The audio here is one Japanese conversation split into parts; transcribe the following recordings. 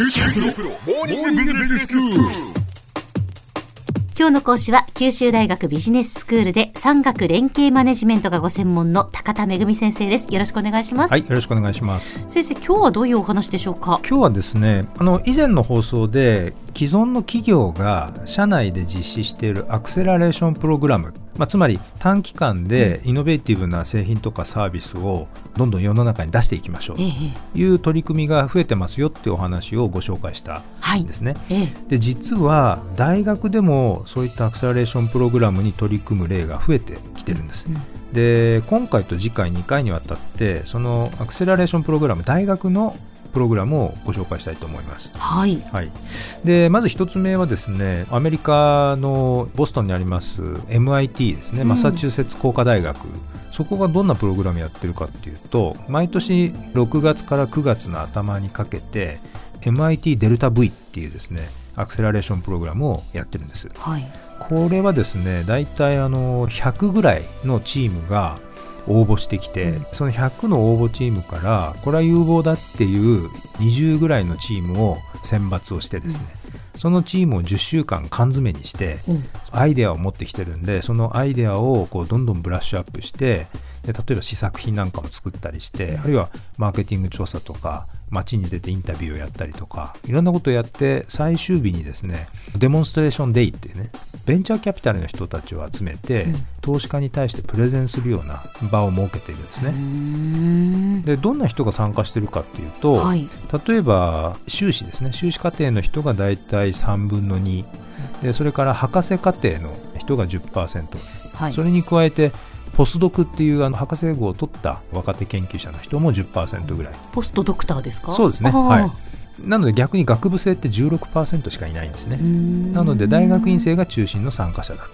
今日の講師は九州大学ビジネススクールで産学連携マネジメントがご専門の高田恵先生です。よろしくお願いします、はい、よろしくお願いします。先生今日はどういうお話でしょうか？今日はですね、あの以前の放送で既存の企業が社内で実施しているアクセラレーションプログラム、まあ、つまり短期間でイノベーティブな製品とかサービスをどんどん世の中に出していきましょう。とええいう取り組みが増えてますよっていうお話をご紹介したはいんですね。ええ。で実は大学でもそういったアクセラレーションプログラムに取り組む例が増えてきてるんです。うんで今回と次回2回にわたってそのアクセラレーションプログラム大学のプログラムをご紹介したいと思います。はい。はい、でまず一つ目はですねアメリカのボストンにあります MIT ですね、うん。マサチューセッツ工科大学。そこがどんなプログラムやってるかっていうと毎年6月から9月の頭にかけて MIT デルタ V っていうですねアクセラレーションプログラムをやってるんですはいこれはですね大体あの100ぐらいのチームが応募してきて、うん。その100の応募チームからこれは有望だっていう20ぐらいのチームを選抜をしてですね、そのチームを10週間缶詰にしてうん。アイデアを持ってきてるんでそのアイデアをこうどんどんブラッシュアップしてで例えば試作品なんかも作ったりして、あるいはマーケティング調査とか街に出てインタビューをやったりとかいろんなことをやって最終日にですねデモンストレーションデイっていうねベンチャーキャピタルの人たちを集めて、うん。投資家に対してプレゼンするような場を設けているんですね。んでどんな人が参加してるかっていうと、はい。例えば修士ですね。修士課程の人が大体3分の2でそれから博士課程の人が10%、はい。それに加えてポスドクっていうあの博士号を取った若手研究者の人も10%ぐらい。ポストドクターですか？そうですね。はい。なので逆に学部生って16%しかいないんですね。なので大学院生が中心の参加者だと。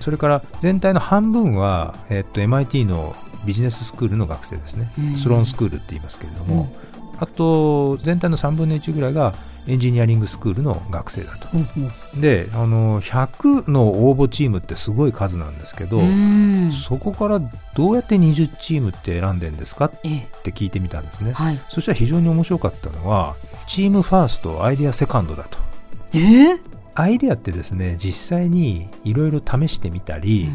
それから全体の半分は、えっと MIT のビジネススクールの学生ですね。うん。スローンスクールって言いますけれども、あと全体の3分の1ぐらいがエンジニアリングスクールの学生だと。うんうん。であの100の応募チームってすごい数なんですけど、うーん。そこからどうやって20チームって選んでんですかっええ。て聞いてみたんですね、はい。そしたら非常に面白かったのはチームファーストアイデアセカンドだと。ええ？アイデアってですね実際にいろいろ試してみたり、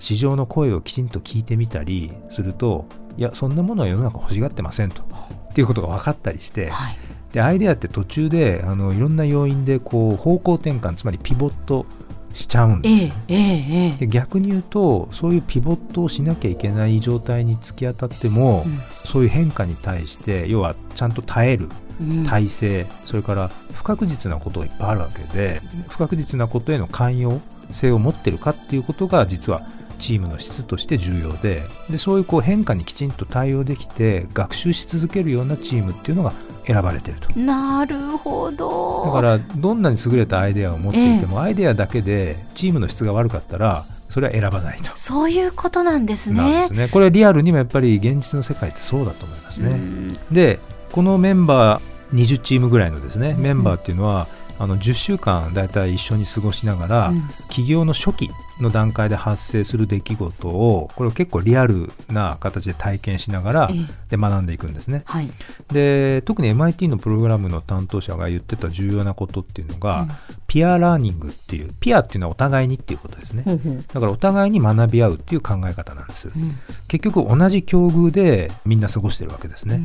市場の声をきちんと聞いてみたりするといやそんなものは世の中欲しがってませんと。っていうことが分かったりしてはいでアイデアって途中であのいろんな要因でこう方向転換つまりピボットしちゃうんですよ、ええで逆に言うとそういうピボットをしなきゃいけない状態に突き当たっても、そういう変化に対して要はちゃんと耐えるうん。体制、それから不確実なことがいっぱいあるわけで不確実なことへの寛容性を持ってるかっていうことが実はチームの質として重要ででそういうこう変化にきちんと対応できて学習し続けるようなチームっていうのが選ばれてると。なるほど。だからどんなに優れたアイデアを持っていても、アイデアだけでチームの質が悪かったらそれは選ばないと。そういうことなんですね。ですね。これリアルにもやっぱり現実の世界ってそうだと思いますね。うん。でこのメンバー20チームぐらいのですねメンバーっていうのは、あの10週間だいたい一緒に過ごしながら、うん。起業の初期の段階で発生する出来事をこれを結構リアルな形で体験しながらええで学んでいくんですね。はいで特に MIT のプログラムの担当者が言ってた重要なことっていうのが、うんピアラーニングっていうピアっていうのはお互いにっていうことですね。ほうほうだからお互いに学び合うっていう考え方なんです。うん結局同じ境遇でみんな過ごしてるわけですね。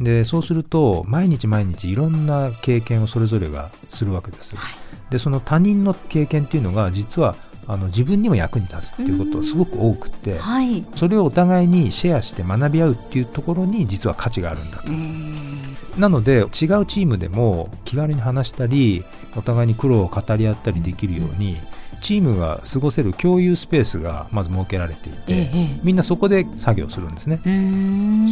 でそうすると毎日毎日いろんな経験をそれぞれがするわけです。はいでその他人の経験っていうのが実はあの自分にも役に立つっていうことがすごく多くってはい。それをお互いにシェアして学び合うっていうところに実は価値があるんだと。う。んなので違うチームでも気軽に話したりお互いに苦労を語り合ったりできるようにチームが過ごせる共有スペースがまず設けられていて、ええええ。みんなそこで作業するんですね。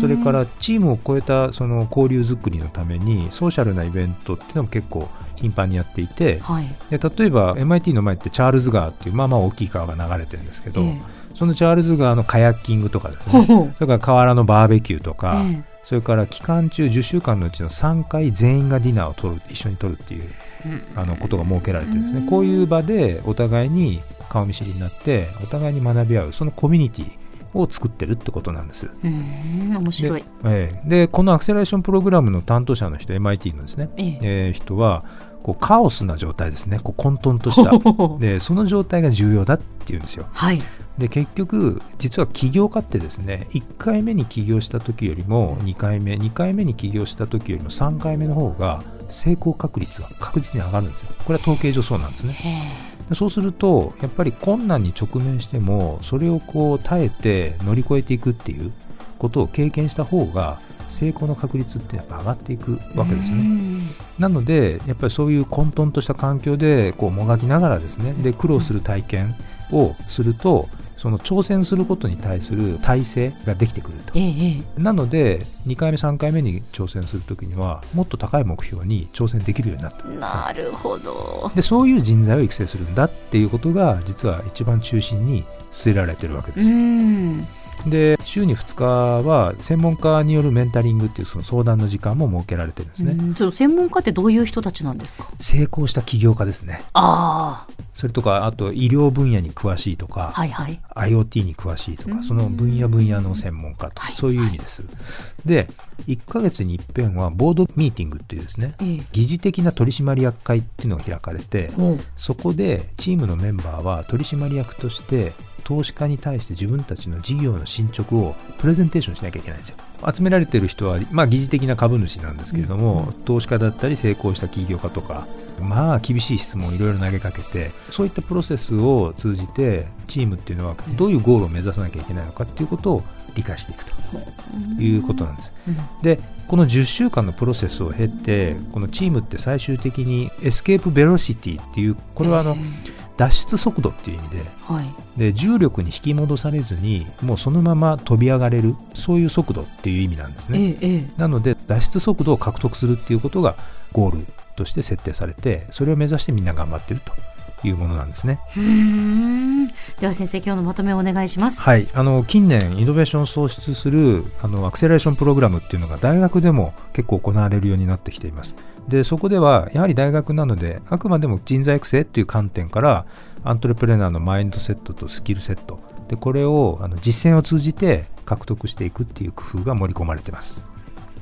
それからチームを超えたその交流づくりのためにソーシャルなイベントっていうのも結構頻繁にやっていてはい。で例えば MIT の前ってチャールズ川っていうまあまあ大きい川が流れてるんですけど、ええ。そのチャールズ川のカヤッキングとかですね。それから河原のバーベキューとか、えそれから期間中10週間のうちの3回全員がディナーを取る一緒に取るっていうえあのことが設けられてるんですね。こういう場でお互いに顔見知りになってお互いに学び合うそのコミュニティを作ってるってことなんです。うん。面白い。で,、ええ。でこのアクセラレーションプログラムの担当者の人 MIT のですね、ええ。えー人はこうカオスな状態ですね。こう混沌とした。でその状態が重要だっていうんですよ。はいで結局実は起業家ってですね1回目に起業した時よりも2回目2回目に起業した時よりも3回目の方が成功確率が確実に上がるんですよ。これは統計上そうなんですね。へでそうするとやっぱり困難に直面してもそれをこう耐えて乗り越えていくっていうことを経験した方が成功の確率ってやっぱ上がっていくえわけですよね。うん。なのでやっぱりそういう混沌とした環境でこうもがきながらですねで苦労する体験をするとその挑戦することに対する体制ができてくると。ええええ。なので2回目3回目に挑戦するときにはもっと高い目標に挑戦できるようになった。なるほど。でそういう人材を育成するんだっていうことが実は一番中心に据えられてるわけうです、んで週に2日は専門家によるメンタリングっていうその相談の時間も設けられてるんですね、うんちょっと専門家ってどういう人たちなんですか？成功した起業家ですね。あそれとかあと医療分野に詳しいとか、あはいはい。IoT に詳しいとうん。かその分野分野の専門家とはいかそういう意味です、で1ヶ月に一遍はボードミーティングっていうですねええ。疑似的な取締役会っていうのが開かれてそこでチームのメンバーは取締役として投資家に対して自分たちの事業の進捗をプレゼンテーションしなきゃいけないんですよ。集められている人は、まあ、疑似的な株主なんですけれども、投資家だったり成功した起業家とかまあ厳しい質問をいろいろ投げかけてそういったプロセスを通じてチームっていうのはどういうゴールを目指さなきゃいけないのかっていうことを理解していくと。いうことなんです。うん。でこの10週間のプロセスを経てこのチームって最終的に escape velocity っていうこれはあのえ脱出速度っていう意味でえはい。で重力に引き戻されずにもうそのまま飛び上がれるそういう速度っていう意味なんですね、ええええ。なので脱出速度を獲得するっていうことがゴールとして設定されてそれを目指してみんな頑張ってるというものなんですね。では先生今日のまとめをお願いします。はい。あの近年イノベーションを創出するあのアクセラレーションプログラムっていうのが大学でも結構行われるようになってきていますでそこではやはり大学なのであくまでも人材育成っていう観点からアントレプレナーのマインドセットとスキルセット。でこれをあの実践を通じて獲得していくっていう工夫が盛り込まれてます。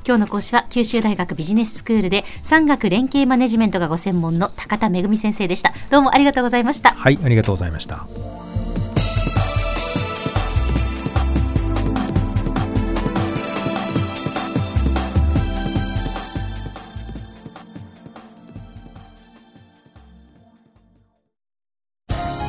今日の講師は九州大学ビジネススクールで産学連携マネジメントがご専門の高田恵先生でした。どうもありがとうございました。はいありがとうございました